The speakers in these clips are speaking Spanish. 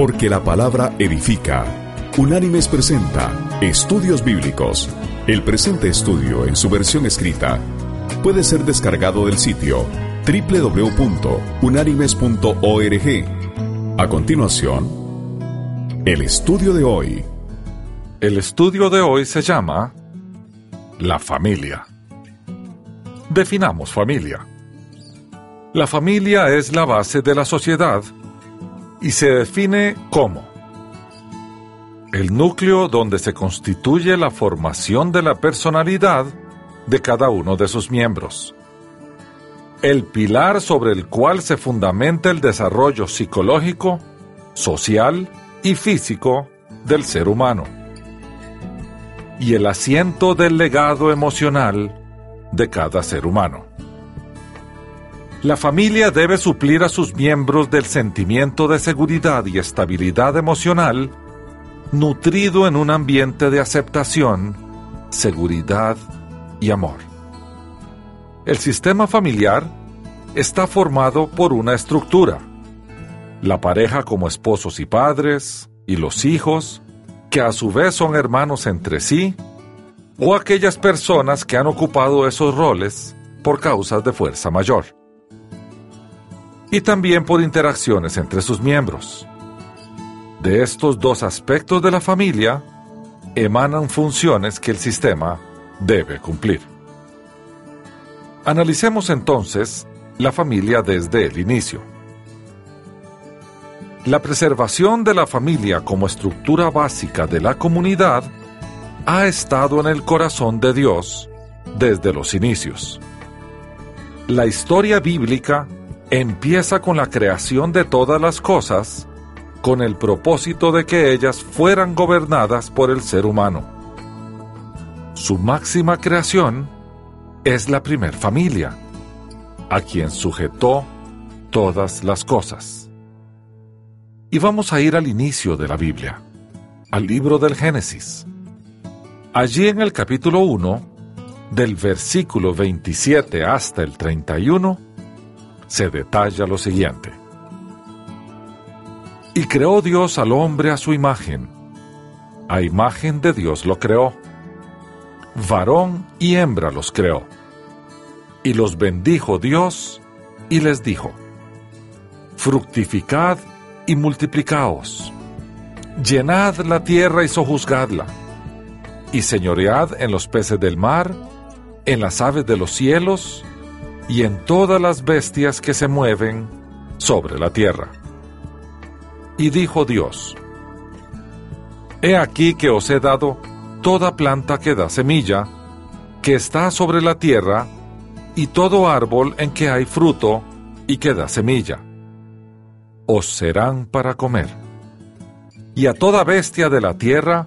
Porque la palabra edifica. Unánimes presenta Estudios Bíblicos. El presente estudio en su versión escrita puede ser descargado del sitio www.unánimes.org. A continuación, el estudio de hoy. El estudio de hoy se llama La familia. Definamos familia. La familia es la base de la sociedad y se define como el núcleo donde se constituye la formación de la personalidad de cada uno de sus miembros, el pilar sobre el cual se fundamenta el desarrollo psicológico, social y físico del ser humano, y el asiento del legado emocional de cada ser humano. La familia debe suplir a sus miembros del sentimiento de seguridad y estabilidad emocional nutrido en un ambiente de aceptación, seguridad y amor. El sistema familiar está formado por una estructura. La pareja como esposos y padres, y los hijos, que a su vez son hermanos entre sí, o aquellas personas que han ocupado esos roles por causas de fuerza mayor. Y también por interacciones entre sus miembros. De estos dos aspectos de la familia emanan funciones que el sistema debe cumplir. Analicemos entonces la familia desde el inicio. La preservación de la familia como estructura básica de la comunidad ha estado en el corazón de Dios desde los inicios. La historia bíblica empieza con la creación de todas las cosas con el propósito de que ellas fueran gobernadas por el ser humano. Su máxima creación es la primer familia, a quien sujetó todas las cosas. Y vamos a ir al inicio de la Biblia, al libro del Génesis. Allí en el capítulo 1, del versículo 27 hasta el 31, se detalla lo siguiente. Y creó Dios al hombre a su imagen. A imagen de Dios lo creó. Varón y hembra los creó. Y los bendijo Dios y les dijo, Fructificad y multiplicaos. Llenad la tierra y sojuzgadla y señoread en los peces del mar, en las aves de los cielos, y en todas las bestias que se mueven sobre la tierra. Y dijo Dios, He aquí que os he dado toda planta que da semilla, que está sobre la tierra, y todo árbol en que hay fruto y que da semilla. Os serán para comer. Y a toda bestia de la tierra,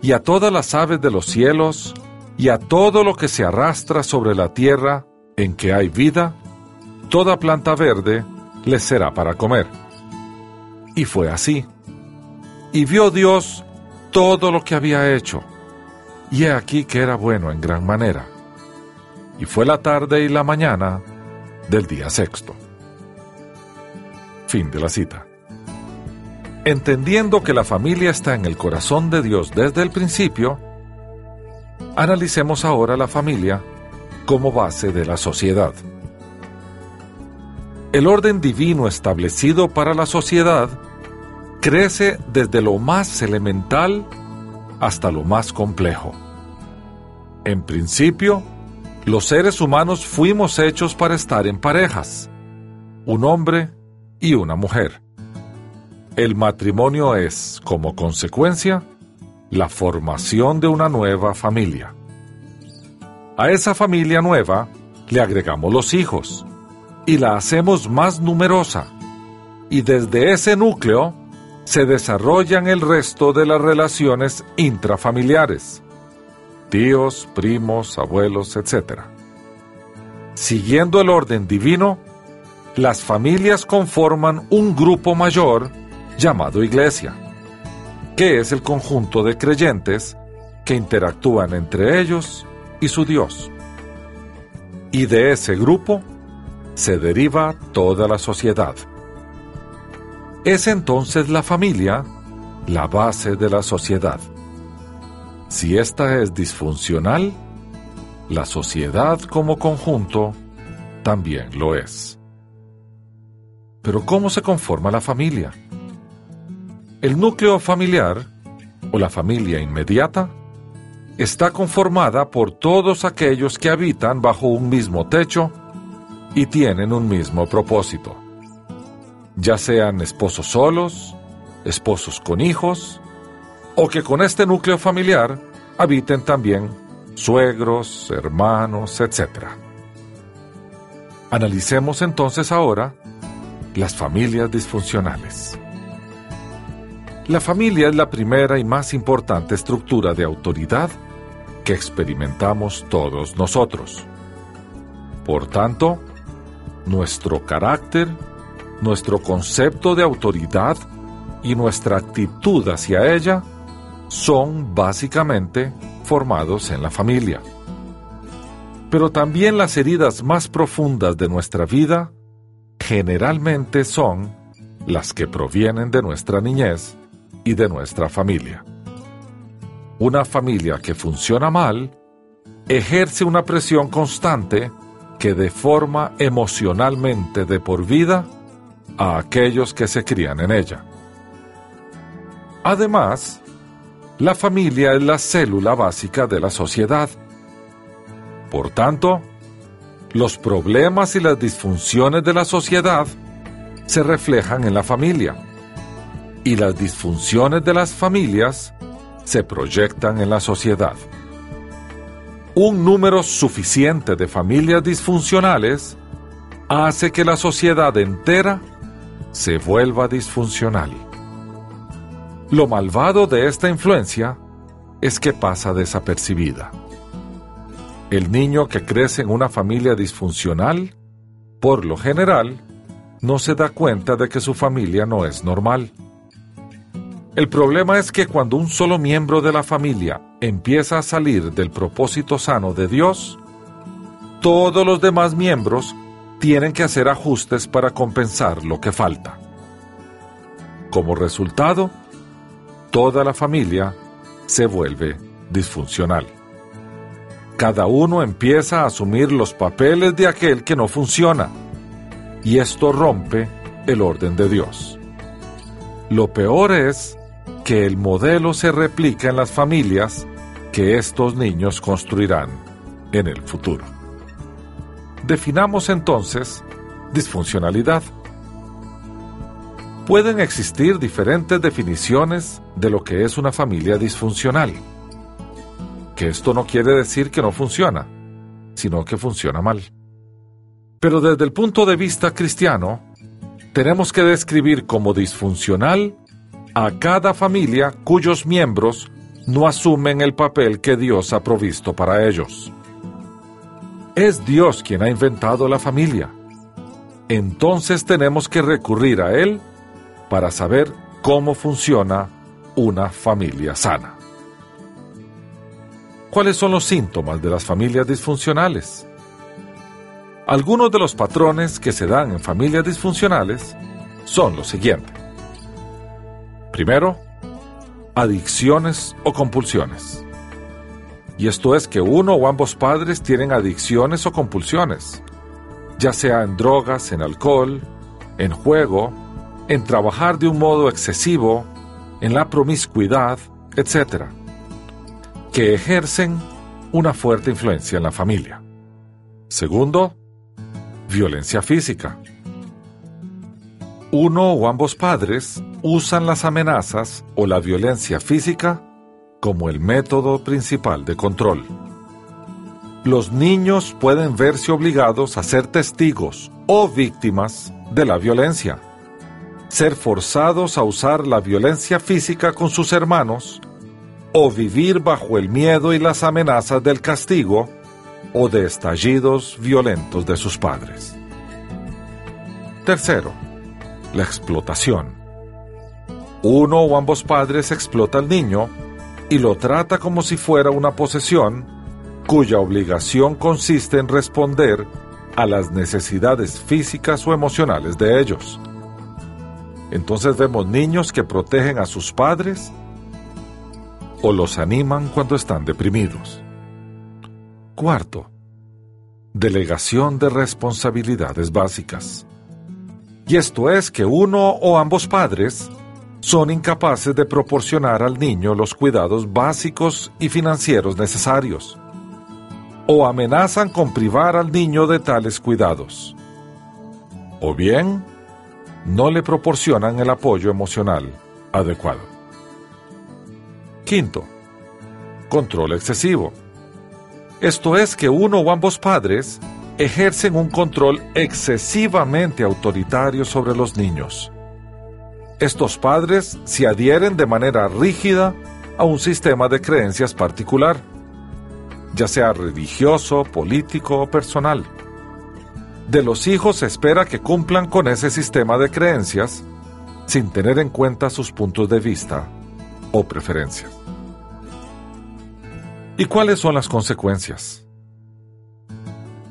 y a todas las aves de los cielos, y a todo lo que se arrastra sobre la tierra en que hay vida, toda planta verde les será para comer. Y fue así. Y vio Dios todo lo que había hecho, y he aquí que era bueno en gran manera. Y fue la tarde y la mañana del día sexto. Fin de la cita. Entendiendo que la familia está en el corazón de Dios desde el principio, analicemos ahora la familia como base de la sociedad. El orden divino establecido para la sociedad crece desde lo más elemental hasta lo más complejo. En principio, los seres humanos fuimos hechos para estar en parejas, un hombre y una mujer. El matrimonio es, como consecuencia, la formación de una nueva familia. A esa familia nueva le agregamos los hijos y la hacemos más numerosa. Y desde ese núcleo se desarrollan el resto de las relaciones intrafamiliares. Tíos, primos, abuelos, etc. Siguiendo el orden divino, las familias conforman un grupo mayor llamado iglesia, que es el conjunto de creyentes que interactúan entre ellos y su Dios. Y de ese grupo se deriva toda la sociedad. Es entonces la familia la base de la sociedad. Si ésta es disfuncional, la sociedad como conjunto también lo es. Pero ¿cómo se conforma la familia? El núcleo familiar, o la familia inmediata, está conformada por todos aquellos que habitan bajo un mismo techo y tienen un mismo propósito, ya sean esposos solos, esposos con hijos, o que con este núcleo familiar habiten también suegros, hermanos, etc. Analicemos entonces ahora las familias disfuncionales. La familia es la primera y más importante estructura de autoridad que experimentamos todos nosotros. Por tanto, nuestro carácter, nuestro concepto de autoridad y nuestra actitud hacia ella son básicamente formados en la familia. Pero también las heridas más profundas de nuestra vida generalmente son las que provienen de nuestra niñez y de nuestra familia. Una familia que funciona mal ejerce una presión constante que deforma emocionalmente de por vida a aquellos que se crían en ella. Además, la familia es la célula básica de la sociedad. Por tanto, los problemas y las disfunciones de la sociedad se reflejan en la familia y las disfunciones de las familias se proyectan en la sociedad. Un número suficiente de familias disfuncionales hace que la sociedad entera se vuelva disfuncional. Lo malvado de esta influencia es que pasa desapercibida. El niño que crece en una familia disfuncional, por lo general, no se da cuenta de que su familia no es normal. El problema es que cuando un solo miembro de la familia empieza a salir del propósito sano de Dios, todos los demás miembros tienen que hacer ajustes para compensar lo que falta. Como resultado, toda la familia se vuelve disfuncional. Cada uno empieza a asumir los papeles de aquel que no funciona, y esto rompe el orden de Dios. Lo peor es que el modelo se replica en las familias que estos niños construirán en el futuro. Definamos entonces disfuncionalidad. Pueden existir diferentes definiciones de lo que es una familia disfuncional. Que esto no quiere decir que no funciona, sino que funciona mal. Pero desde el punto de vista cristiano, tenemos que describir como disfuncional a cada familia cuyos miembros no asumen el papel que Dios ha provisto para ellos. Es Dios quien ha inventado la familia. Entonces tenemos que recurrir a Él para saber cómo funciona una familia sana. ¿Cuáles son los síntomas de las familias disfuncionales? Algunos de los patrones que se dan en familias disfuncionales son los siguientes. Primero, adicciones o compulsiones. Y esto es que uno o ambos padres tienen adicciones o compulsiones, ya sea en drogas, en alcohol, en juego, en trabajar de un modo excesivo, en la promiscuidad, etc., que ejercen una fuerte influencia en la familia. Segundo, violencia física. Uno o ambos padres usan las amenazas o la violencia física como el método principal de control. Los niños pueden verse obligados a ser testigos o víctimas de la violencia ser forzados a usar la violencia física con sus hermanos, o vivir bajo el miedo y las amenazas del castigo o de estallidos violentos de sus padres. Tercero, la explotación. Uno o ambos padres explota al niño y lo trata como si fuera una posesión cuya obligación consiste en responder a las necesidades físicas o emocionales de ellos Entonces vemos niños que protegen a sus padres o los animan cuando están deprimidos. Cuarto, delegación de responsabilidades básicas. Y esto es que uno o ambos padres son incapaces de proporcionar al niño los cuidados básicos y financieros necesarios, o amenazan con privar al niño de tales cuidados, o bien no le proporcionan el apoyo emocional adecuado. Quinto, control excesivo. Esto es que uno o ambos padres ejercen un control excesivamente autoritario sobre los niños. Estos padres se adhieren de manera rígida a un sistema de creencias particular, ya sea religioso, político o personal. De los hijos se espera que cumplan con ese sistema de creencias sin tener en cuenta sus puntos de vista o preferencias. ¿Y cuáles son las consecuencias?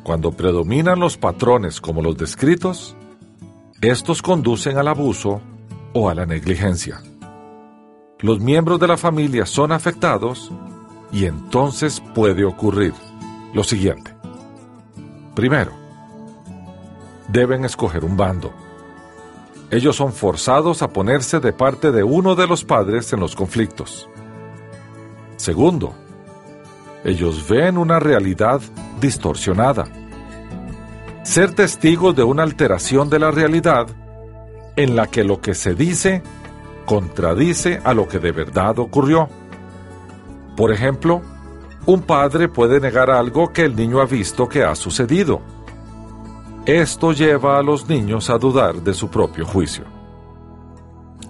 Cuando predominan los patrones como los descritos, estos conducen al abuso o a la negligencia. Los miembros de la familia son afectados y entonces puede ocurrir lo siguiente. Primero, deben escoger un bando. Ellos son forzados a ponerse de parte de uno de los padres en los conflictos. Segundo, ellos ven una realidad distorsionada. Ser testigos de una alteración de la realidad en la que lo que se dice contradice a lo que de verdad ocurrió. Por ejemplo, un padre puede negar algo que el niño ha visto que ha sucedido. Esto lleva a los niños a dudar de su propio juicio.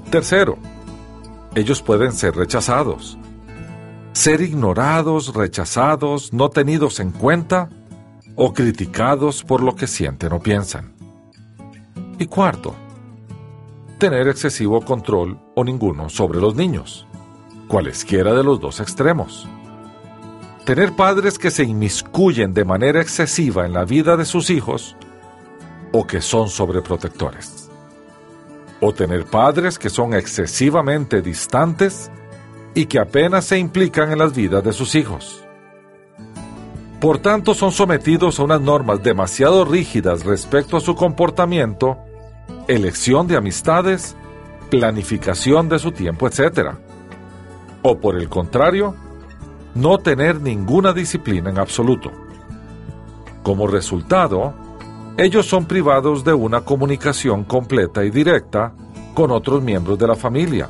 Tercero, ellos pueden ser rechazados ser ignorados, rechazados, no tenidos en cuenta o criticados por lo que sienten o piensan. Y cuarto, tener excesivo control o ninguno sobre los niños, cualesquiera de los dos extremos. Tener padres que se inmiscuyen de manera excesiva en la vida de sus hijos o que son sobreprotectores. O tener padres que son excesivamente distantes y que apenas se implican en las vidas de sus hijos. Por tanto, son sometidos a unas normas demasiado rígidas respecto a su comportamiento, elección de amistades, planificación de su tiempo, etc. O por el contrario, no tener ninguna disciplina en absoluto. Como resultado, ellos son privados de una comunicación completa y directa con otros miembros de la familia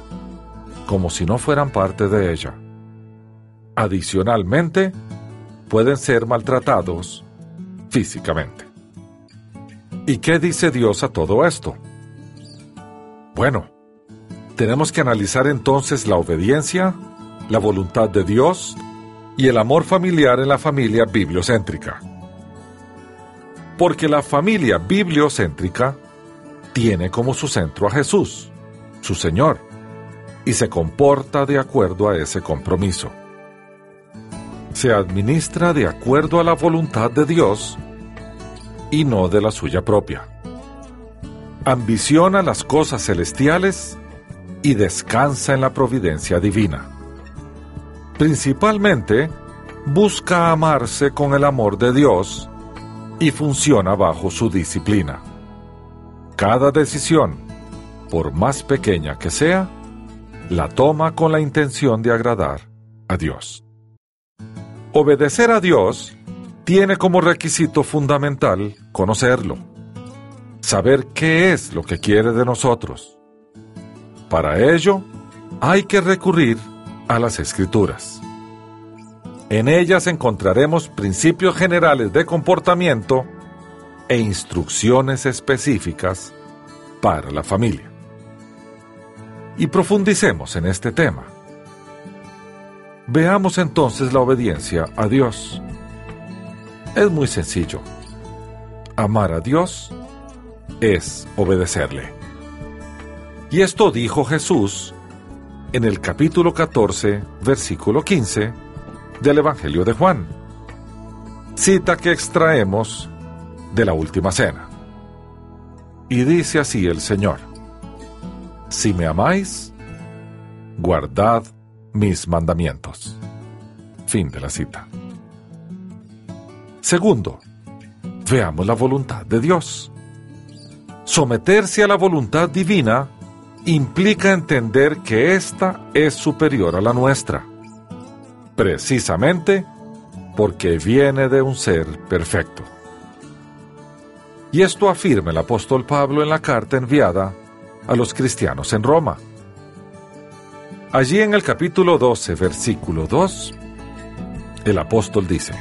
como si no fueran parte de ella. Adicionalmente, pueden ser maltratados físicamente. ¿Y qué dice Dios a todo esto? Bueno, tenemos que analizar entonces la obediencia, la voluntad de Dios y el amor familiar en la familia bibliocéntrica. Porque la familia bibliocéntrica tiene como su centro a Jesús, su Señor y se comporta de acuerdo a ese compromiso. Se administra de acuerdo a la voluntad de Dios y no de la suya propia. Ambiciona las cosas celestiales y descansa en la providencia divina. Principalmente, busca amarse con el amor de Dios y funciona bajo su disciplina. Cada decisión, por más pequeña que sea, la toma con la intención de agradar a Dios. Obedecer a Dios tiene como requisito fundamental conocerlo, saber qué es lo que quiere de nosotros. Para ello, hay que recurrir a las escrituras. En ellas encontraremos principios generales de comportamiento e instrucciones específicas para la familia y profundicemos en este tema. Veamos entonces la obediencia a Dios. Es muy sencillo. Amar a Dios es obedecerle. Y esto dijo Jesús en el capítulo 14, versículo 15 del Evangelio de Juan. Cita que extraemos de la última cena. Y dice así el Señor. si me amáis, guardad mis mandamientos. Fin de la cita. Segundo, veamos la voluntad de Dios. Someterse a la voluntad divina implica entender que ésta es superior a la nuestra, precisamente porque viene de un ser perfecto. Y esto afirma el apóstol Pablo en la carta enviada a los cristianos en Roma. Allí en el capítulo 12, versículo 2, el apóstol dice,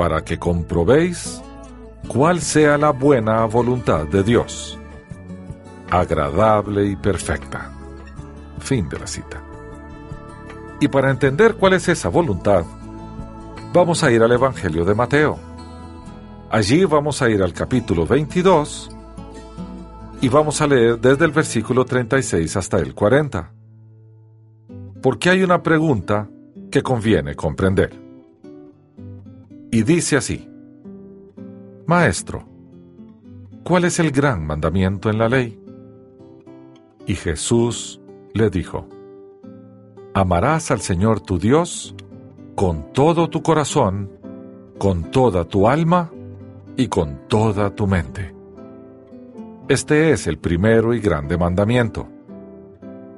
para que comprobéis cuál sea la buena voluntad de Dios, agradable y perfecta. Fin de la cita. Y para entender cuál es esa voluntad, vamos a ir al Evangelio de Mateo. Allí vamos a ir al capítulo 22 y vamos a leer desde el versículo 36 hasta el 40. Porque hay una pregunta que conviene comprender. Y dice así, Maestro, ¿cuál es el gran mandamiento en la ley? Y Jesús le dijo, Amarás al Señor tu Dios con todo tu corazón, con toda tu alma y con toda tu mente. Este es el primero y grande mandamiento.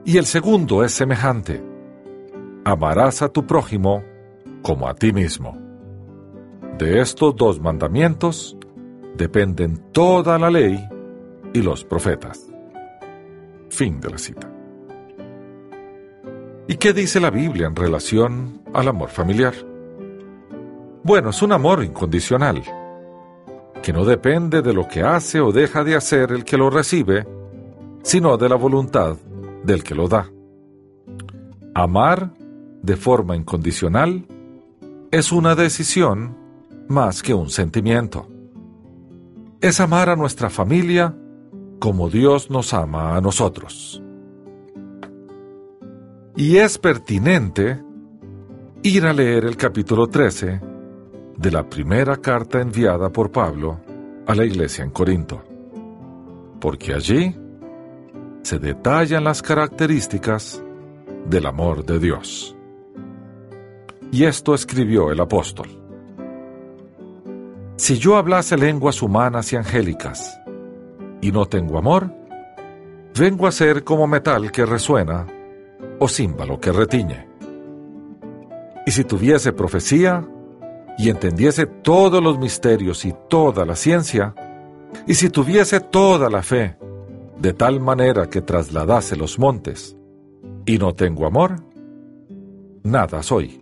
Y el segundo es semejante. Amarás a tu prójimo como a ti mismo. De estos dos mandamientos dependen toda la ley y los profetas. Fin de la cita. ¿Y qué dice la Biblia en relación al amor familiar? Bueno, es un amor incondicional que no depende de lo que hace o deja de hacer el que lo recibe, sino de la voluntad del que lo da. Amar de forma incondicional es una decisión más que un sentimiento. Es amar a nuestra familia como Dios nos ama a nosotros. Y es pertinente ir a leer el capítulo 13 de la primera carta enviada por Pablo a la iglesia en Corinto, porque allí se detallan las características del amor de Dios. Y esto escribió el apóstol. Si yo hablase lenguas humanas y angélicas y no tengo amor, vengo a ser como metal que resuena o címbalo que retiñe. Y si tuviese profecía y entendiese todos los misterios y toda la ciencia, y si tuviese toda la fe, de tal manera que trasladase los montes, y no tengo amor, nada soy.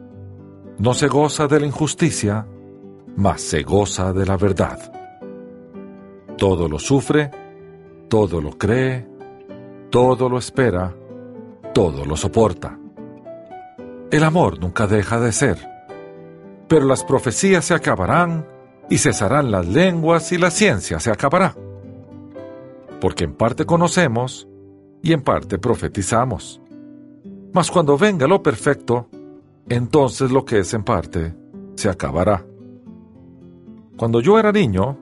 No se goza de la injusticia, mas se goza de la verdad. Todo lo sufre, todo lo cree, todo lo espera, todo lo soporta. El amor nunca deja de ser pero las profecías se acabarán y cesarán las lenguas y la ciencia se acabará. Porque en parte conocemos y en parte profetizamos. Mas cuando venga lo perfecto, entonces lo que es en parte se acabará. Cuando yo era niño,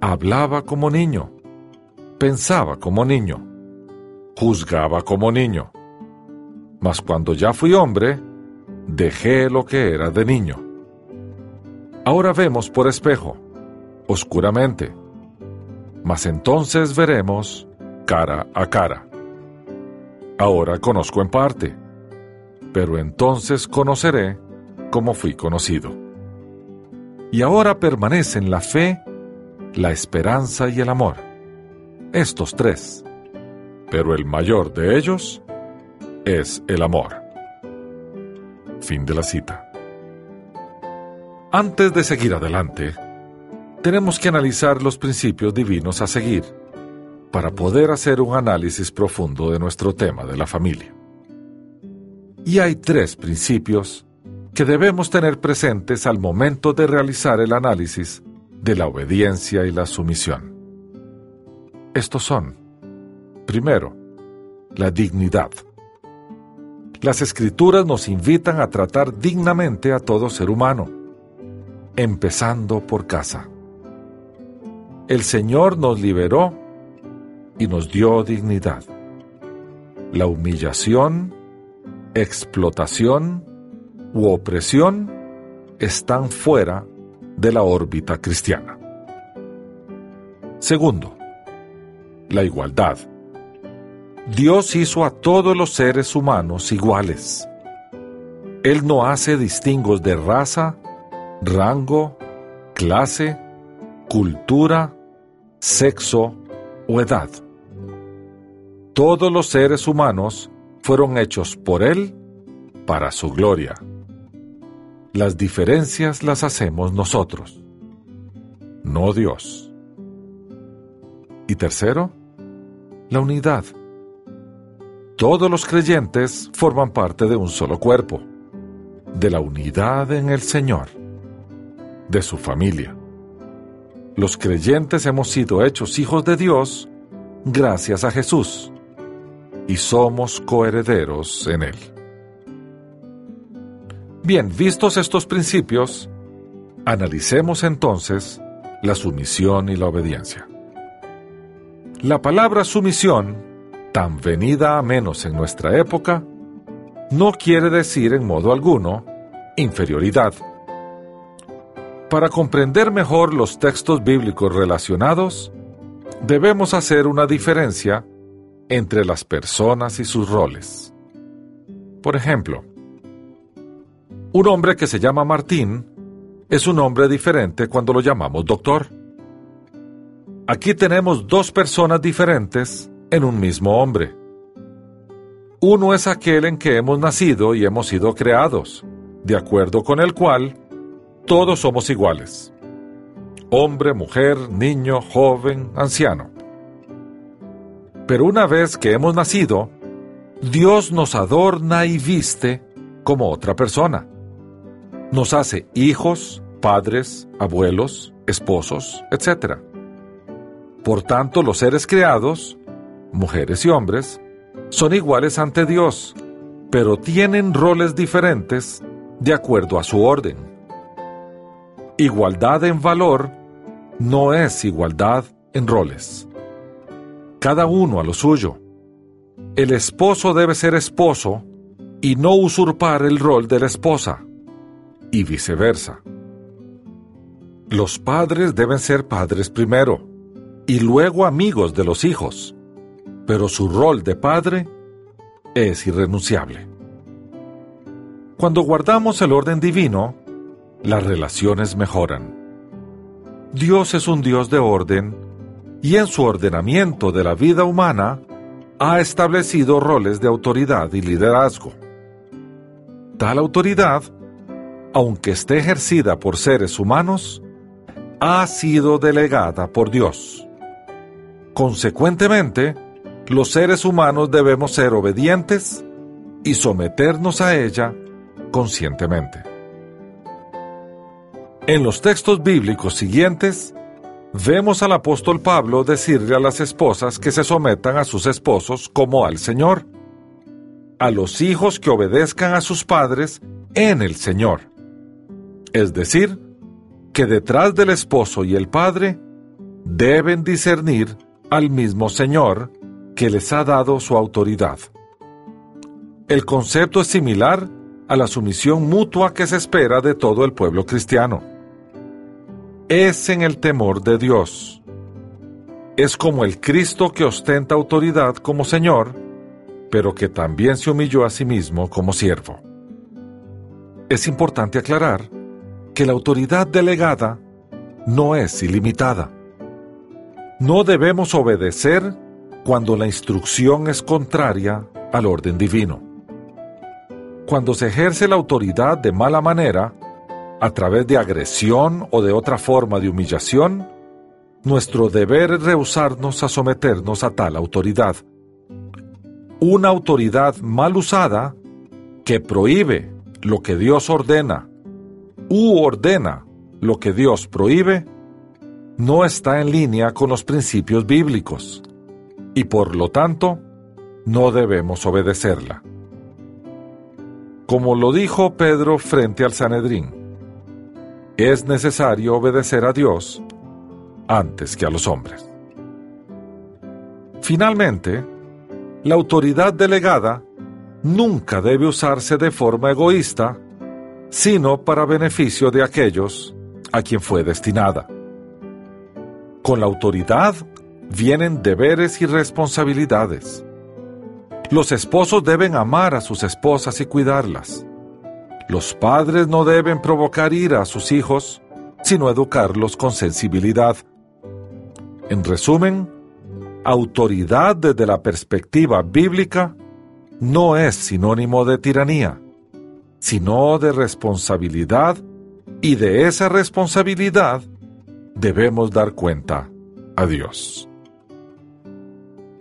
hablaba como niño, pensaba como niño, juzgaba como niño. Mas cuando ya fui hombre, dejé lo que era de niño. Ahora vemos por espejo, oscuramente, mas entonces veremos cara a cara. Ahora conozco en parte, pero entonces conoceré como fui conocido. Y ahora permanecen la fe, la esperanza y el amor, estos tres, pero el mayor de ellos es el amor. Fin de la cita. Antes de seguir adelante, tenemos que analizar los principios divinos a seguir, para poder hacer un análisis profundo de nuestro tema de la familia. Y hay tres principios que debemos tener presentes al momento de realizar el análisis de la obediencia y la sumisión. Estos son, primero, la dignidad. Las escrituras nos invitan a tratar dignamente a todo ser humano, empezando por casa. El Señor nos liberó y nos dio dignidad. La humillación, explotación u opresión están fuera de la órbita cristiana. Segundo, la igualdad. Dios hizo a todos los seres humanos iguales. Él no hace distingos de raza, rango, clase, cultura, sexo o edad. Todos los seres humanos fueron hechos por Él para su gloria. Las diferencias las hacemos nosotros, no Dios. Y tercero, la unidad. Todos los creyentes forman parte de un solo cuerpo, de la unidad en el Señor, de su familia. Los creyentes hemos sido hechos hijos de Dios gracias a Jesús y somos coherederos en Él. Bien, vistos estos principios, analicemos entonces la sumisión y la obediencia. La palabra sumisión, tan venida a menos en nuestra época, no quiere decir en modo alguno inferioridad. Para comprender mejor los textos bíblicos relacionados, debemos hacer una diferencia entre las personas y sus roles. Por ejemplo, un hombre que se llama Martín es un hombre diferente cuando lo llamamos doctor. Aquí tenemos dos personas diferentes en un mismo hombre. Uno es aquel en que hemos nacido y hemos sido creados, de acuerdo con el cual todos somos iguales. Hombre, mujer, niño, joven, anciano. Pero una vez que hemos nacido, Dios nos adorna y viste como otra persona. Nos hace hijos, padres, abuelos, esposos, etc. Por tanto, los seres creados, mujeres y hombres, son iguales ante Dios, pero tienen roles diferentes de acuerdo a su orden. Igualdad en valor no es igualdad en roles cada uno a lo suyo. El esposo debe ser esposo y no usurpar el rol de la esposa, y viceversa. Los padres deben ser padres primero, y luego amigos de los hijos, pero su rol de padre es irrenunciable. Cuando guardamos el orden divino, las relaciones mejoran. Dios es un Dios de orden y en su ordenamiento de la vida humana ha establecido roles de autoridad y liderazgo. Tal autoridad, aunque esté ejercida por seres humanos, ha sido delegada por Dios. Consecuentemente, los seres humanos debemos ser obedientes y someternos a ella conscientemente. En los textos bíblicos siguientes, vemos al apóstol Pablo decirle a las esposas que se sometan a sus esposos como al Señor, a los hijos que obedezcan a sus padres en el Señor. Es decir, que detrás del esposo y el padre deben discernir al mismo Señor que les ha dado su autoridad. El concepto es similar a la sumisión mutua que se espera de todo el pueblo cristiano es en el temor de Dios. Es como el Cristo que ostenta autoridad como Señor, pero que también se humilló a sí mismo como siervo. Es importante aclarar que la autoridad delegada no es ilimitada. No debemos obedecer cuando la instrucción es contraria al orden divino. Cuando se ejerce la autoridad de mala manera, a través de agresión o de otra forma de humillación, nuestro deber es rehusarnos a someternos a tal autoridad. Una autoridad mal usada que prohíbe lo que Dios ordena u ordena lo que Dios prohíbe, no está en línea con los principios bíblicos y por lo tanto no debemos obedecerla. Como lo dijo Pedro frente al Sanedrín, es necesario obedecer a Dios antes que a los hombres. Finalmente, la autoridad delegada nunca debe usarse de forma egoísta, sino para beneficio de aquellos a quien fue destinada. Con la autoridad vienen deberes y responsabilidades. Los esposos deben amar a sus esposas y cuidarlas. Los padres no deben provocar ira a sus hijos, sino educarlos con sensibilidad. En resumen, autoridad desde la perspectiva bíblica no es sinónimo de tiranía, sino de responsabilidad y de esa responsabilidad debemos dar cuenta a Dios.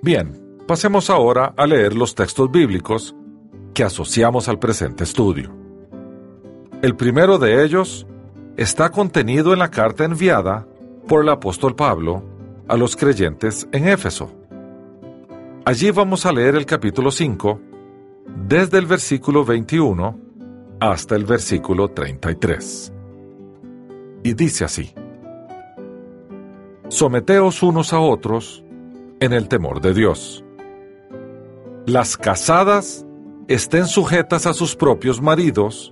Bien, pasemos ahora a leer los textos bíblicos que asociamos al presente estudio. El primero de ellos está contenido en la carta enviada por el apóstol Pablo a los creyentes en Éfeso. Allí vamos a leer el capítulo 5, desde el versículo 21 hasta el versículo 33. Y dice así, Someteos unos a otros en el temor de Dios. Las casadas estén sujetas a sus propios maridos,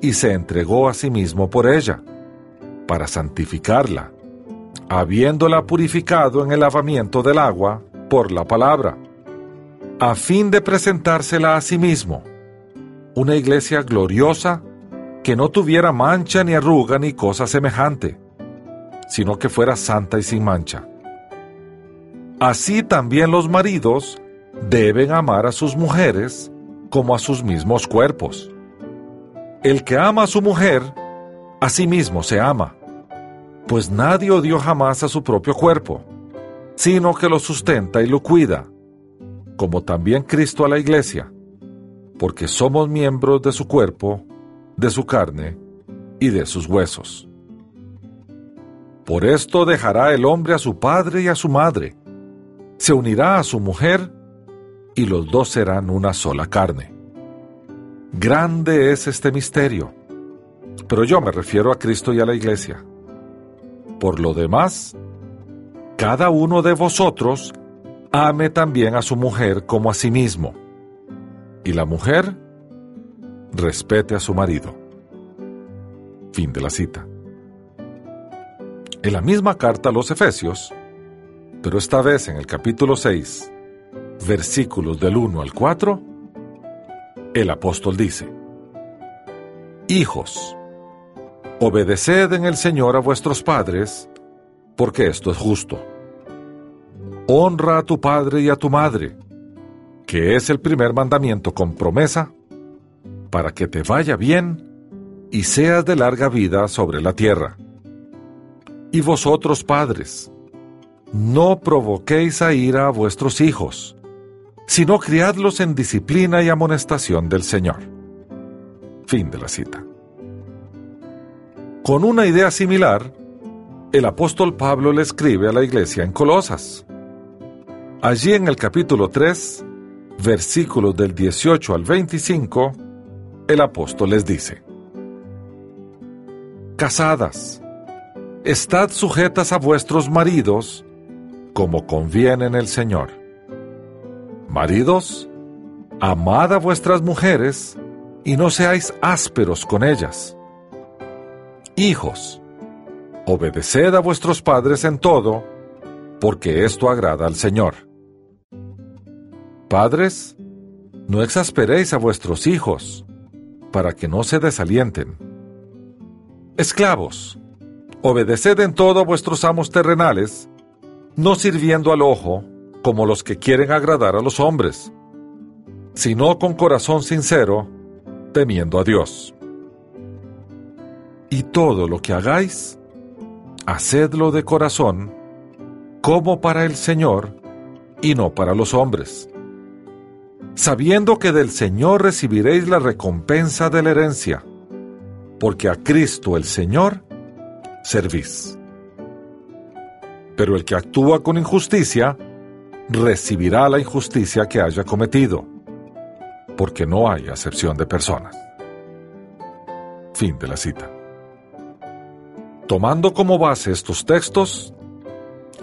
y se entregó a sí mismo por ella, para santificarla, habiéndola purificado en el lavamiento del agua por la palabra, a fin de presentársela a sí mismo, una iglesia gloriosa que no tuviera mancha ni arruga ni cosa semejante, sino que fuera santa y sin mancha. Así también los maridos deben amar a sus mujeres como a sus mismos cuerpos. El que ama a su mujer, a sí mismo se ama, pues nadie odió jamás a su propio cuerpo, sino que lo sustenta y lo cuida, como también Cristo a la iglesia, porque somos miembros de su cuerpo, de su carne y de sus huesos. Por esto dejará el hombre a su padre y a su madre, se unirá a su mujer, y los dos serán una sola carne. Grande es este misterio, pero yo me refiero a Cristo y a la iglesia. Por lo demás, cada uno de vosotros ame también a su mujer como a sí mismo, y la mujer respete a su marido. Fin de la cita. En la misma carta a los Efesios, pero esta vez en el capítulo 6, versículos del 1 al 4, el apóstol dice, Hijos, obedeced en el Señor a vuestros padres, porque esto es justo. Honra a tu padre y a tu madre, que es el primer mandamiento con promesa, para que te vaya bien y seas de larga vida sobre la tierra. Y vosotros padres, no provoquéis a ira a vuestros hijos, sino criadlos en disciplina y amonestación del Señor. Fin de la cita. Con una idea similar, el apóstol Pablo le escribe a la iglesia en Colosas. Allí en el capítulo 3, versículos del 18 al 25, el apóstol les dice, Casadas, estad sujetas a vuestros maridos como conviene en el Señor. Maridos, amad a vuestras mujeres y no seáis ásperos con ellas. Hijos, obedeced a vuestros padres en todo, porque esto agrada al Señor. Padres, no exasperéis a vuestros hijos, para que no se desalienten. Esclavos, obedeced en todo a vuestros amos terrenales, no sirviendo al ojo como los que quieren agradar a los hombres, sino con corazón sincero, temiendo a Dios. Y todo lo que hagáis, hacedlo de corazón, como para el Señor y no para los hombres, sabiendo que del Señor recibiréis la recompensa de la herencia, porque a Cristo el Señor servís. Pero el que actúa con injusticia, recibirá la injusticia que haya cometido, porque no hay acepción de personas. Fin de la cita. Tomando como base estos textos,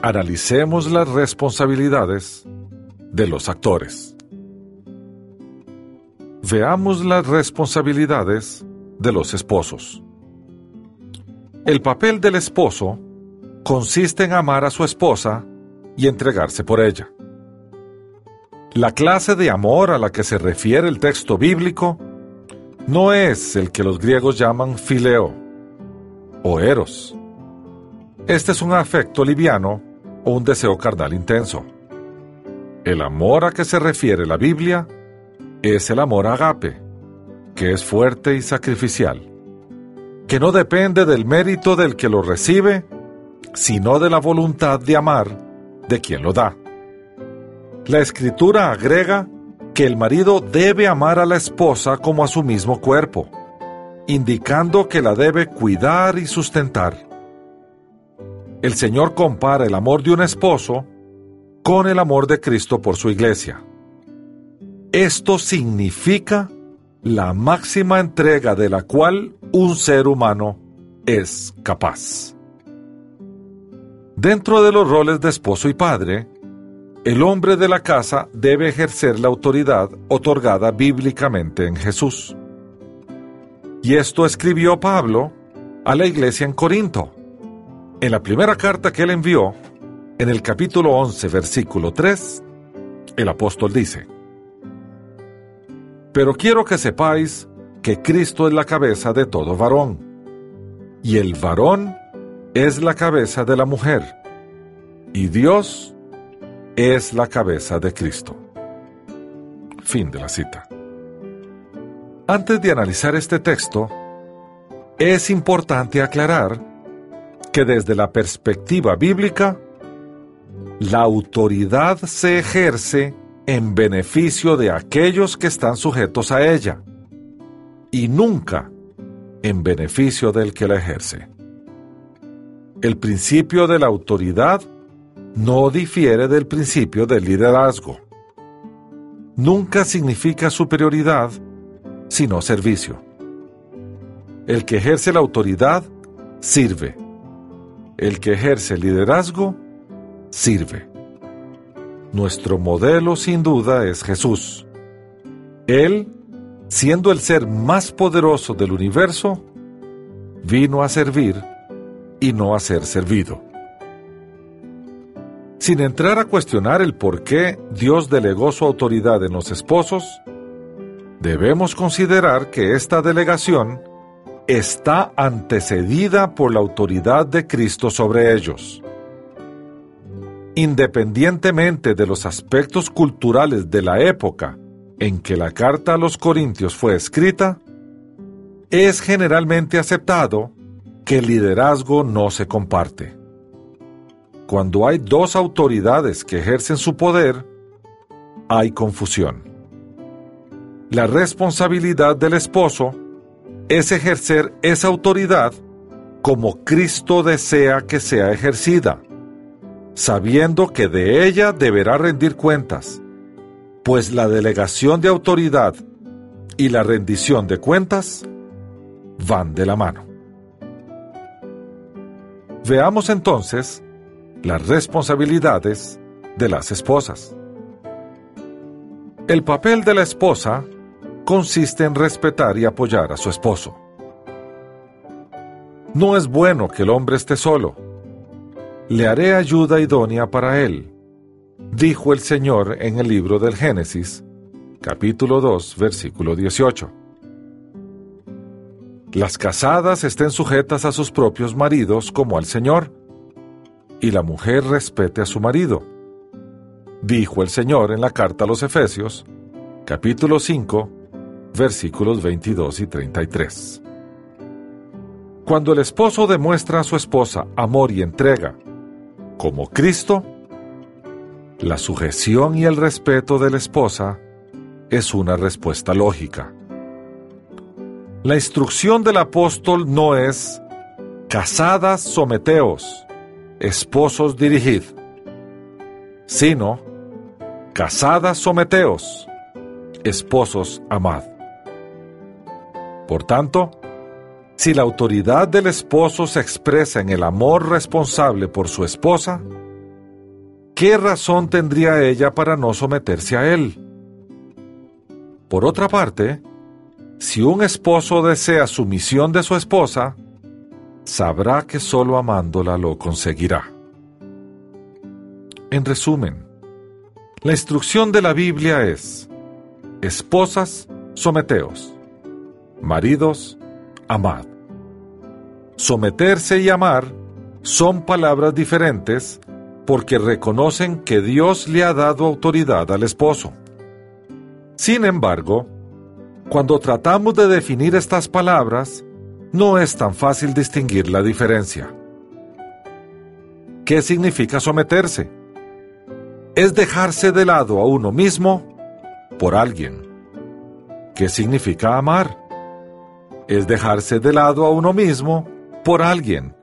analicemos las responsabilidades de los actores. Veamos las responsabilidades de los esposos. El papel del esposo consiste en amar a su esposa y entregarse por ella. La clase de amor a la que se refiere el texto bíblico no es el que los griegos llaman fileo o eros. Este es un afecto liviano o un deseo carnal intenso. El amor a que se refiere la Biblia es el amor agape, que es fuerte y sacrificial, que no depende del mérito del que lo recibe, sino de la voluntad de amar de quien lo da. La escritura agrega que el marido debe amar a la esposa como a su mismo cuerpo, indicando que la debe cuidar y sustentar el Señor compara el amor de un esposo con el amor de Cristo por su iglesia. Esto significa la máxima entrega de la cual un ser humano es capaz. Dentro de los roles de esposo y padre, el hombre de la casa debe ejercer la autoridad otorgada bíblicamente en Jesús. Y esto escribió Pablo a la iglesia en Corinto en la primera carta que él envió, en el capítulo 11, versículo 3, el apóstol dice, Pero quiero que sepáis que Cristo es la cabeza de todo varón, y el varón es la cabeza de la mujer, y Dios es la cabeza de Cristo. Fin de la cita. Antes de analizar este texto, es importante aclarar que desde la perspectiva bíblica, la autoridad se ejerce en beneficio de aquellos que están sujetos a ella y nunca en beneficio del que la ejerce. El principio de la autoridad no difiere del principio del liderazgo. Nunca significa superioridad, sino servicio. El que ejerce la autoridad sirve el que ejerce liderazgo sirve. Nuestro modelo sin duda es Jesús. Él, siendo el ser más poderoso del universo, vino a servir y no a ser servido. Sin entrar a cuestionar el por qué Dios delegó su autoridad en los esposos, debemos considerar que esta delegación está antecedida por la autoridad de Cristo sobre ellos. Independientemente de los aspectos culturales de la época en que la carta a los Corintios fue escrita, es generalmente aceptado que el liderazgo no se comparte. Cuando hay dos autoridades que ejercen su poder, hay confusión. La responsabilidad del esposo es ejercer esa autoridad como Cristo desea que sea ejercida, sabiendo que de ella deberá rendir cuentas, pues la delegación de autoridad y la rendición de cuentas van de la mano. Veamos entonces las responsabilidades de las esposas. El papel de la esposa consiste en respetar y apoyar a su esposo. No es bueno que el hombre esté solo, le haré ayuda idónea para él, dijo el Señor en el libro del Génesis, capítulo 2, versículo 18. Las casadas estén sujetas a sus propios maridos como al Señor, y la mujer respete a su marido, dijo el Señor en la carta a los Efesios, capítulo 5, versículos 22 y 33. Cuando el esposo demuestra a su esposa amor y entrega, como Cristo, la sujeción y el respeto de la esposa es una respuesta lógica. La instrucción del apóstol no es casadas someteos, esposos dirigid, sino casadas someteos, esposos amad. Por tanto, si la autoridad del esposo se expresa en el amor responsable por su esposa, ¿qué razón tendría ella para no someterse a él? Por otra parte, si un esposo desea sumisión de su esposa, sabrá que solo amándola lo conseguirá. En resumen, la instrucción de la Biblia es, esposas, someteos, maridos, amad. Someterse y amar son palabras diferentes porque reconocen que Dios le ha dado autoridad al esposo. Sin embargo, cuando tratamos de definir estas palabras, no es tan fácil distinguir la diferencia. ¿Qué significa someterse? Es dejarse de lado a uno mismo por alguien. ¿Qué significa amar? Es dejarse de lado a uno mismo por alguien,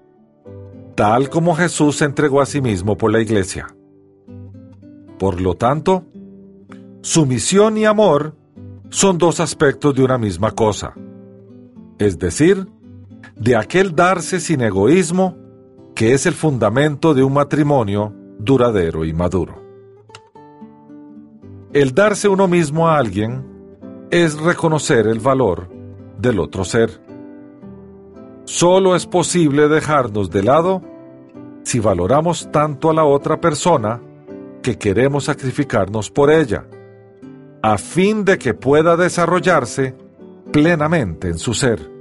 tal como Jesús se entregó a sí mismo por la iglesia. Por lo tanto, sumisión y amor son dos aspectos de una misma cosa, es decir, de aquel darse sin egoísmo que es el fundamento de un matrimonio duradero y maduro. El darse uno mismo a alguien es reconocer el valor del otro ser. Solo es posible dejarnos de lado si valoramos tanto a la otra persona que queremos sacrificarnos por ella a fin de que pueda desarrollarse plenamente en su ser.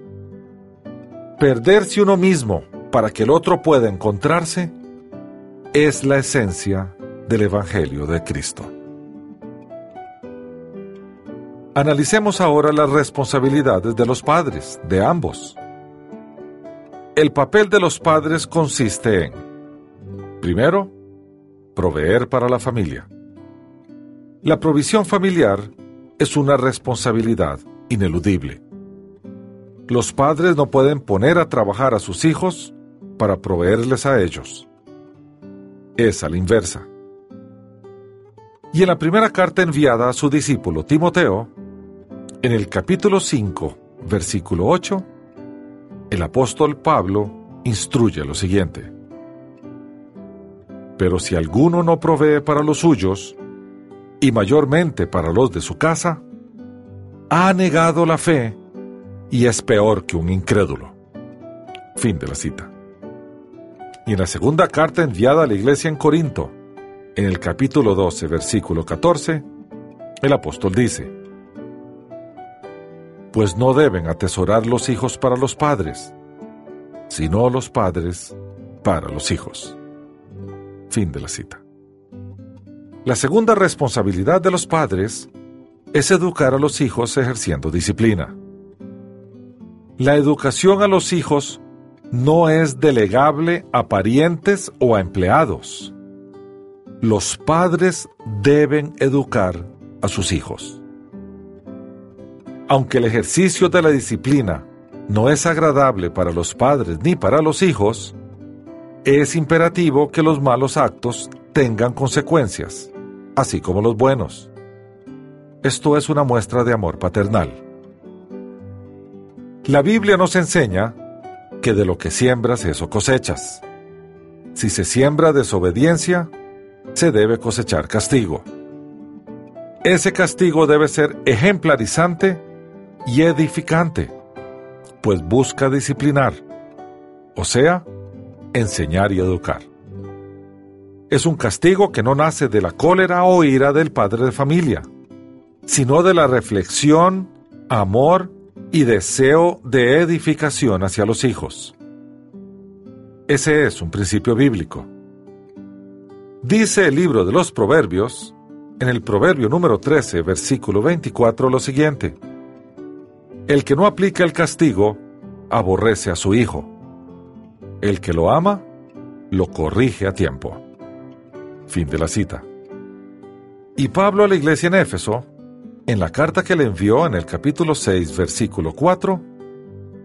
Perderse uno mismo para que el otro pueda encontrarse es la esencia del Evangelio de Cristo. Analicemos ahora las responsabilidades de los padres, de ambos. El papel de los padres consiste en, primero, proveer para la familia. La provisión familiar es una responsabilidad ineludible. Los padres no pueden poner a trabajar a sus hijos para proveerles a ellos. Es a la inversa. Y en la primera carta enviada a su discípulo Timoteo, en el capítulo 5, versículo 8, el apóstol Pablo instruye lo siguiente. Pero si alguno no provee para los suyos, y mayormente para los de su casa, ha negado la fe y es peor que un incrédulo. Fin de la cita. Y en la segunda carta enviada a la iglesia en Corinto, en el capítulo 12, versículo 14, el apóstol dice, Pues no deben atesorar los hijos para los padres, sino los padres para los hijos. Fin de la cita. La segunda responsabilidad de los padres es educar a los hijos ejerciendo disciplina. La educación a los hijos no es delegable a parientes o a empleados. Los padres deben educar a sus hijos. Aunque el ejercicio de la disciplina no es agradable para los padres ni para los hijos, es imperativo que los malos actos tengan consecuencias, así como los buenos. Esto es una muestra de amor paternal. La Biblia nos enseña que de lo que siembras eso cosechas. Si se siembra desobediencia, se debe cosechar castigo. Ese castigo debe ser ejemplarizante y edificante, pues busca disciplinar, o sea, enseñar y educar. es un castigo que no nace de la cólera o ira del padre de familia, sino de la reflexión, amor y deseo de edificación hacia los hijos. Ese es un principio bíblico. Dice el libro de los Proverbios, en el Proverbio número 13, versículo 24, lo siguiente. El que no aplica el castigo, aborrece a su hijo. El que lo ama, lo corrige a tiempo. Fin de la cita. Y Pablo a la iglesia en Éfeso, en la carta que le envió en el capítulo 6, versículo 4,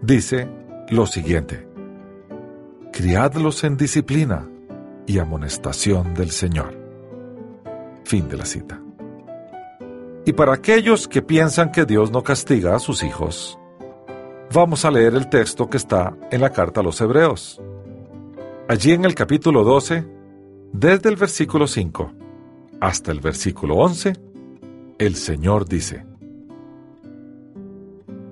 dice lo siguiente. Criadlos en disciplina y amonestación del Señor. Fin de la cita. Y para aquellos que piensan que Dios no castiga a sus hijos, vamos a leer el texto que está en la carta a los Hebreos. Allí en el capítulo 12, desde el versículo 5 hasta el versículo 11, el Señor dice,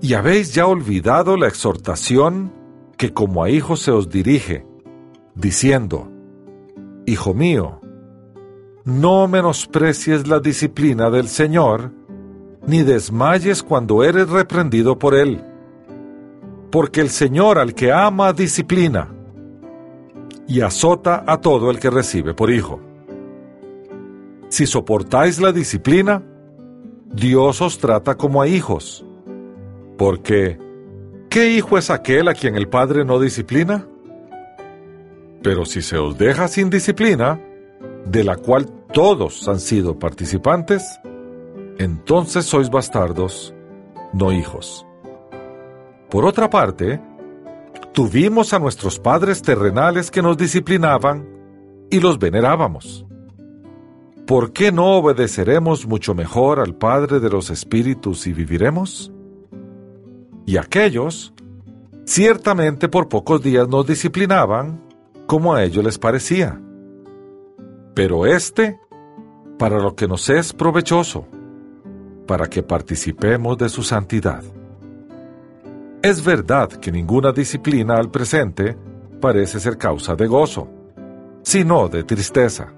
Y habéis ya olvidado la exhortación que como a hijos se os dirige, diciendo, Hijo mío, no menosprecies la disciplina del Señor, ni desmayes cuando eres reprendido por Él, porque el Señor al que ama disciplina, y azota a todo el que recibe por hijo. Si soportáis la disciplina, Dios os trata como a hijos. Porque, ¿qué hijo es aquel a quien el Padre no disciplina? Pero si se os deja sin disciplina, de la cual todos han sido participantes, entonces sois bastardos, no hijos. Por otra parte, Tuvimos a nuestros padres terrenales que nos disciplinaban y los venerábamos. ¿Por qué no obedeceremos mucho mejor al Padre de los Espíritus y viviremos? Y aquellos, ciertamente por pocos días nos disciplinaban como a ellos les parecía. Pero este, para lo que nos es provechoso, para que participemos de su santidad. Es verdad que ninguna disciplina al presente parece ser causa de gozo, sino de tristeza.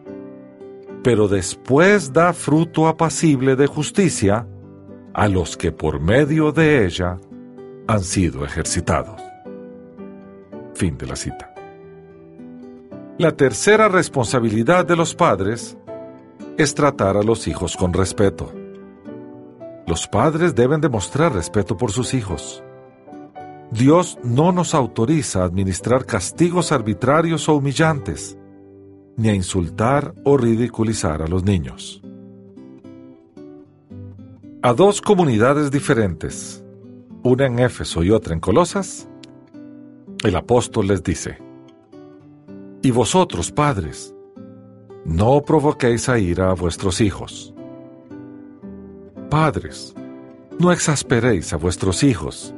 Pero después da fruto apacible de justicia a los que por medio de ella han sido ejercitados. Fin de la cita. La tercera responsabilidad de los padres es tratar a los hijos con respeto. Los padres deben demostrar respeto por sus hijos. Dios no nos autoriza a administrar castigos arbitrarios o humillantes, ni a insultar o ridiculizar a los niños. A dos comunidades diferentes, una en Éfeso y otra en Colosas, el apóstol les dice, Y vosotros, padres, no provoquéis a ira a vuestros hijos. Padres, no exasperéis a vuestros hijos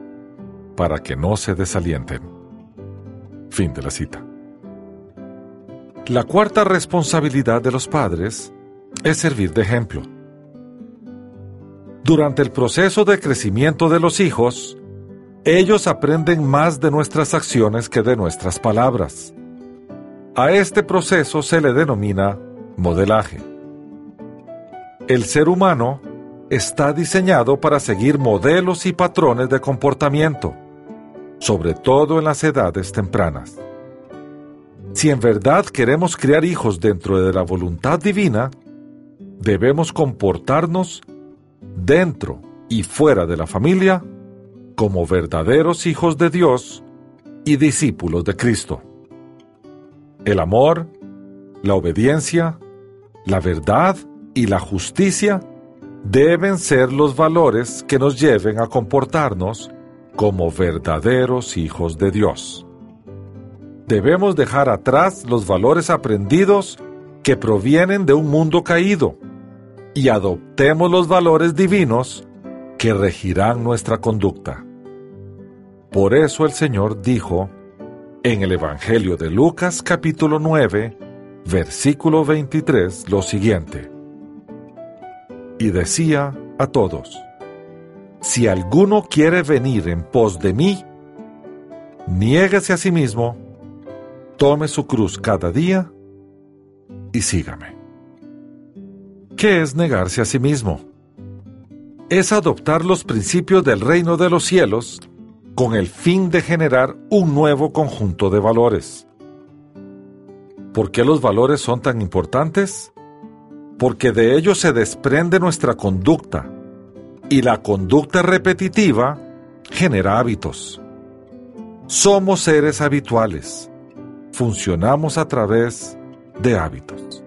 para que no se desalienten. Fin de la cita. La cuarta responsabilidad de los padres es servir de ejemplo. Durante el proceso de crecimiento de los hijos, ellos aprenden más de nuestras acciones que de nuestras palabras. A este proceso se le denomina modelaje. El ser humano está diseñado para seguir modelos y patrones de comportamiento sobre todo en las edades tempranas. Si en verdad queremos criar hijos dentro de la voluntad divina, debemos comportarnos dentro y fuera de la familia como verdaderos hijos de Dios y discípulos de Cristo. El amor, la obediencia, la verdad y la justicia deben ser los valores que nos lleven a comportarnos como verdaderos hijos de Dios. Debemos dejar atrás los valores aprendidos que provienen de un mundo caído y adoptemos los valores divinos que regirán nuestra conducta. Por eso el Señor dijo en el Evangelio de Lucas capítulo 9, versículo 23 lo siguiente. Y decía a todos, si alguno quiere venir en pos de mí, niéguese a sí mismo, tome su cruz cada día y sígame. ¿Qué es negarse a sí mismo? Es adoptar los principios del reino de los cielos con el fin de generar un nuevo conjunto de valores. ¿Por qué los valores son tan importantes? Porque de ellos se desprende nuestra conducta y la conducta repetitiva genera hábitos. Somos seres habituales. Funcionamos a través de hábitos.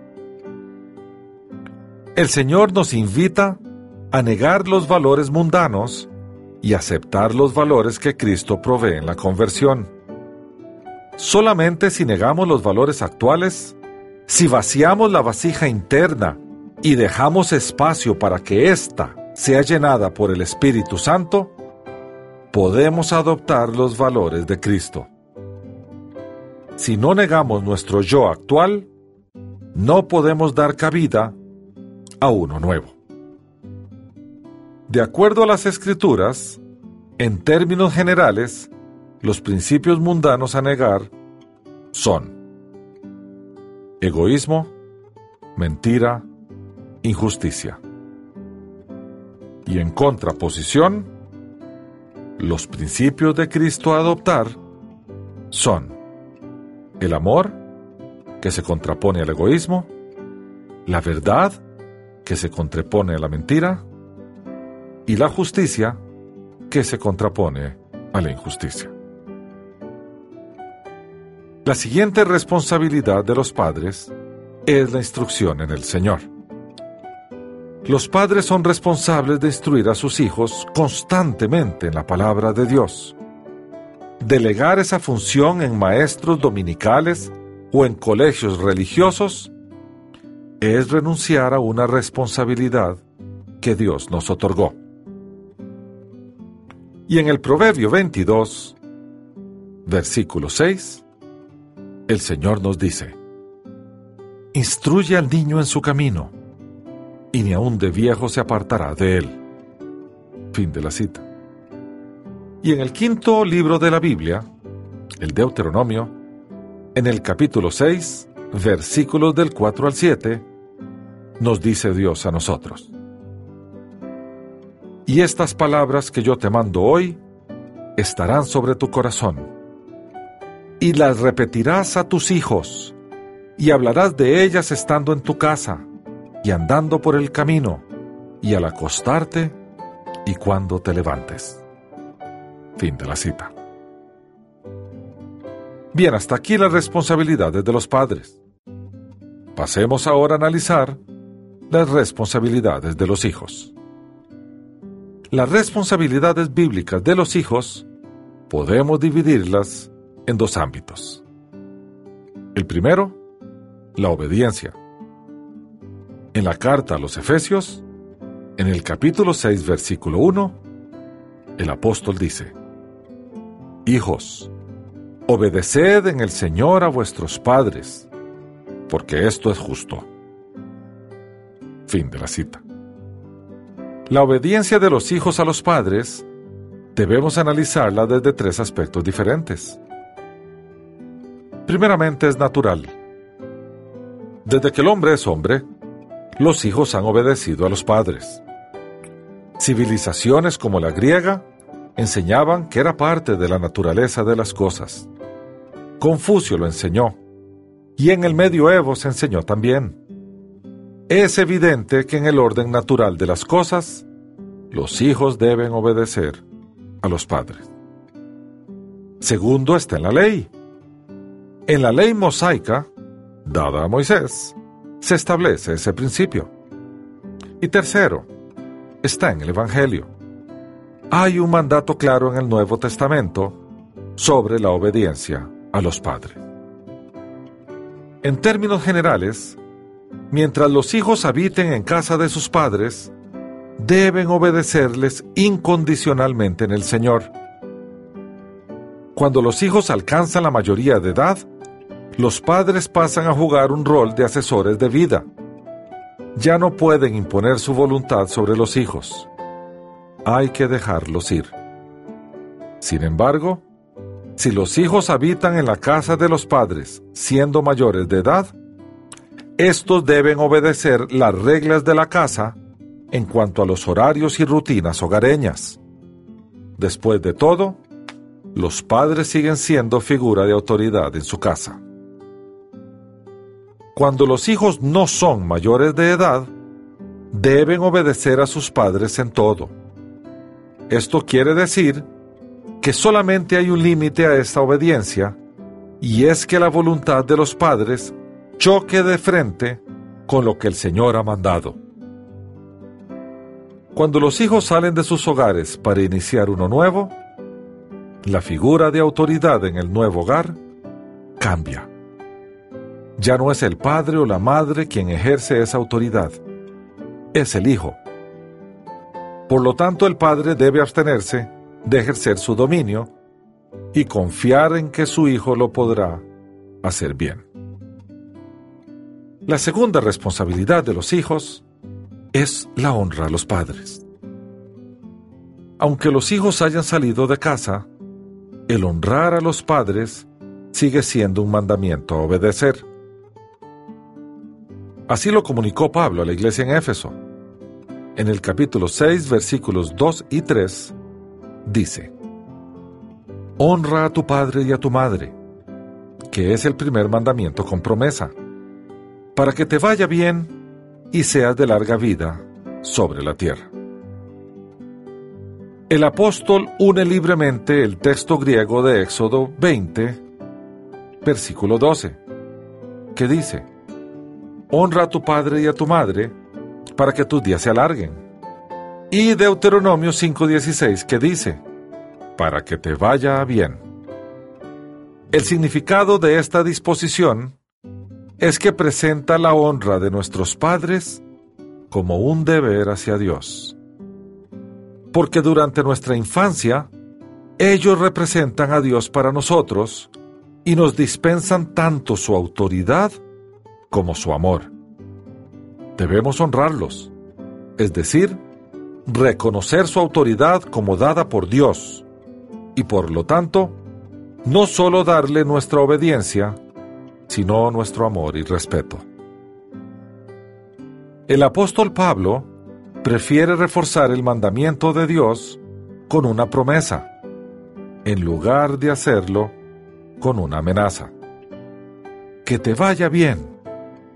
El Señor nos invita a negar los valores mundanos y aceptar los valores que Cristo provee en la conversión. Solamente si negamos los valores actuales, si vaciamos la vasija interna y dejamos espacio para que ésta sea llenada por el Espíritu Santo, podemos adoptar los valores de Cristo. Si no negamos nuestro yo actual, no podemos dar cabida a uno nuevo. De acuerdo a las escrituras, en términos generales, los principios mundanos a negar son egoísmo, mentira, injusticia. Y en contraposición, los principios de Cristo a adoptar son el amor, que se contrapone al egoísmo, la verdad, que se contrapone a la mentira, y la justicia, que se contrapone a la injusticia. La siguiente responsabilidad de los padres es la instrucción en el Señor. Los padres son responsables de instruir a sus hijos constantemente en la palabra de Dios. Delegar esa función en maestros dominicales o en colegios religiosos es renunciar a una responsabilidad que Dios nos otorgó. Y en el Proverbio 22, versículo 6, el Señor nos dice, Instruye al niño en su camino y ni aun de viejo se apartará de él. Fin de la cita. Y en el quinto libro de la Biblia, el Deuteronomio, en el capítulo 6, versículos del 4 al 7, nos dice Dios a nosotros. Y estas palabras que yo te mando hoy estarán sobre tu corazón, y las repetirás a tus hijos, y hablarás de ellas estando en tu casa, y andando por el camino, y al acostarte, y cuando te levantes. Fin de la cita. Bien, hasta aquí las responsabilidades de los padres. Pasemos ahora a analizar las responsabilidades de los hijos. Las responsabilidades bíblicas de los hijos podemos dividirlas en dos ámbitos. El primero, la obediencia en la carta a los Efesios, en el capítulo 6, versículo 1, el apóstol dice, Hijos, obedeced en el Señor a vuestros padres, porque esto es justo. Fin de la cita. La obediencia de los hijos a los padres debemos analizarla desde tres aspectos diferentes. Primeramente es natural. Desde que el hombre es hombre, los hijos han obedecido a los padres. Civilizaciones como la griega enseñaban que era parte de la naturaleza de las cosas. Confucio lo enseñó, y en el medioevo se enseñó también. Es evidente que en el orden natural de las cosas, los hijos deben obedecer a los padres. Segundo está en la ley. En la ley mosaica, dada a Moisés, se establece ese principio. Y tercero, está en el Evangelio. Hay un mandato claro en el Nuevo Testamento sobre la obediencia a los padres. En términos generales, mientras los hijos habiten en casa de sus padres, deben obedecerles incondicionalmente en el Señor. Cuando los hijos alcanzan la mayoría de edad, los padres pasan a jugar un rol de asesores de vida. Ya no pueden imponer su voluntad sobre los hijos. Hay que dejarlos ir. Sin embargo, si los hijos habitan en la casa de los padres siendo mayores de edad, estos deben obedecer las reglas de la casa en cuanto a los horarios y rutinas hogareñas. Después de todo, los padres siguen siendo figura de autoridad en su casa. Cuando los hijos no son mayores de edad, deben obedecer a sus padres en todo. Esto quiere decir que solamente hay un límite a esta obediencia, y es que la voluntad de los padres choque de frente con lo que el Señor ha mandado. Cuando los hijos salen de sus hogares para iniciar uno nuevo, la figura de autoridad en el nuevo hogar cambia. Ya no es el padre o la madre quien ejerce esa autoridad, es el hijo. Por lo tanto, el padre debe abstenerse de ejercer su dominio y confiar en que su hijo lo podrá hacer bien. La segunda responsabilidad de los hijos es la honra a los padres. Aunque los hijos hayan salido de casa, el honrar a los padres sigue siendo un mandamiento a obedecer. Así lo comunicó Pablo a la iglesia en Éfeso. En el capítulo 6, versículos 2 y 3, dice, Honra a tu padre y a tu madre, que es el primer mandamiento con promesa para que te vaya bien y seas de larga vida sobre la tierra. El apóstol une libremente el texto griego de Éxodo 20, versículo 12, que dice, Honra a tu padre y a tu madre para que tus días se alarguen. Y Deuteronomio 5:16, que dice, Para que te vaya bien. El significado de esta disposición es que presenta la honra de nuestros padres como un deber hacia Dios. Porque durante nuestra infancia, ellos representan a Dios para nosotros y nos dispensan tanto su autoridad como su amor. Debemos honrarlos, es decir, reconocer su autoridad como dada por Dios y por lo tanto, no solo darle nuestra obediencia, sino nuestro amor y respeto. El apóstol Pablo prefiere reforzar el mandamiento de Dios con una promesa, en lugar de hacerlo con una amenaza. Que te vaya bien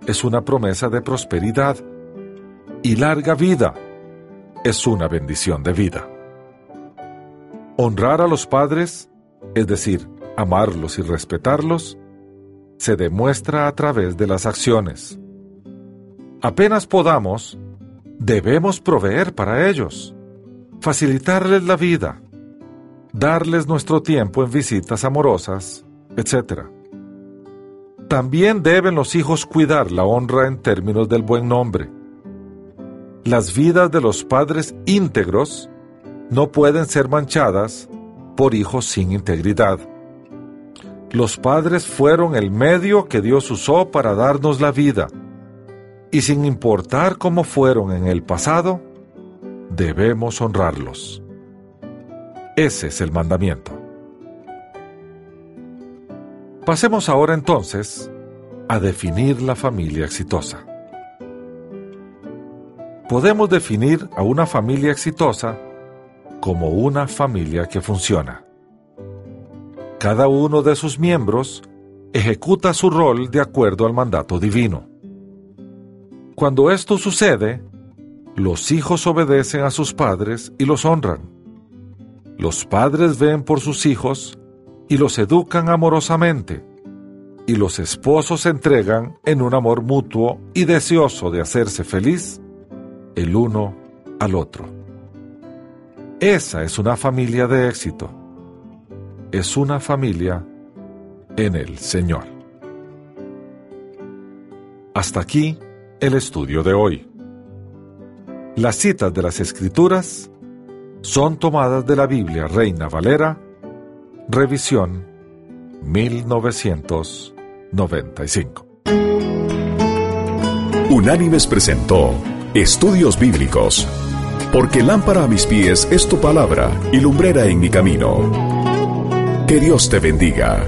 es una promesa de prosperidad y larga vida es una bendición de vida. Honrar a los padres, es decir, amarlos y respetarlos, se demuestra a través de las acciones. Apenas podamos, debemos proveer para ellos, facilitarles la vida, darles nuestro tiempo en visitas amorosas, etc. También deben los hijos cuidar la honra en términos del buen nombre. Las vidas de los padres íntegros no pueden ser manchadas por hijos sin integridad. Los padres fueron el medio que Dios usó para darnos la vida. Y sin importar cómo fueron en el pasado, debemos honrarlos. Ese es el mandamiento. Pasemos ahora entonces a definir la familia exitosa. Podemos definir a una familia exitosa como una familia que funciona cada uno de sus miembros ejecuta su rol de acuerdo al mandato divino. Cuando esto sucede, los hijos obedecen a sus padres y los honran. Los padres ven por sus hijos y los educan amorosamente, y los esposos se entregan en un amor mutuo y deseoso de hacerse feliz el uno al otro. Esa es una familia de éxito es una familia en el Señor. Hasta aquí el estudio de hoy. Las citas de las Escrituras son tomadas de la Biblia Reina Valera, revisión 1995. Unánimes presentó Estudios Bíblicos, porque lámpara a mis pies es tu palabra y lumbrera en mi camino. Que Dios te bendiga.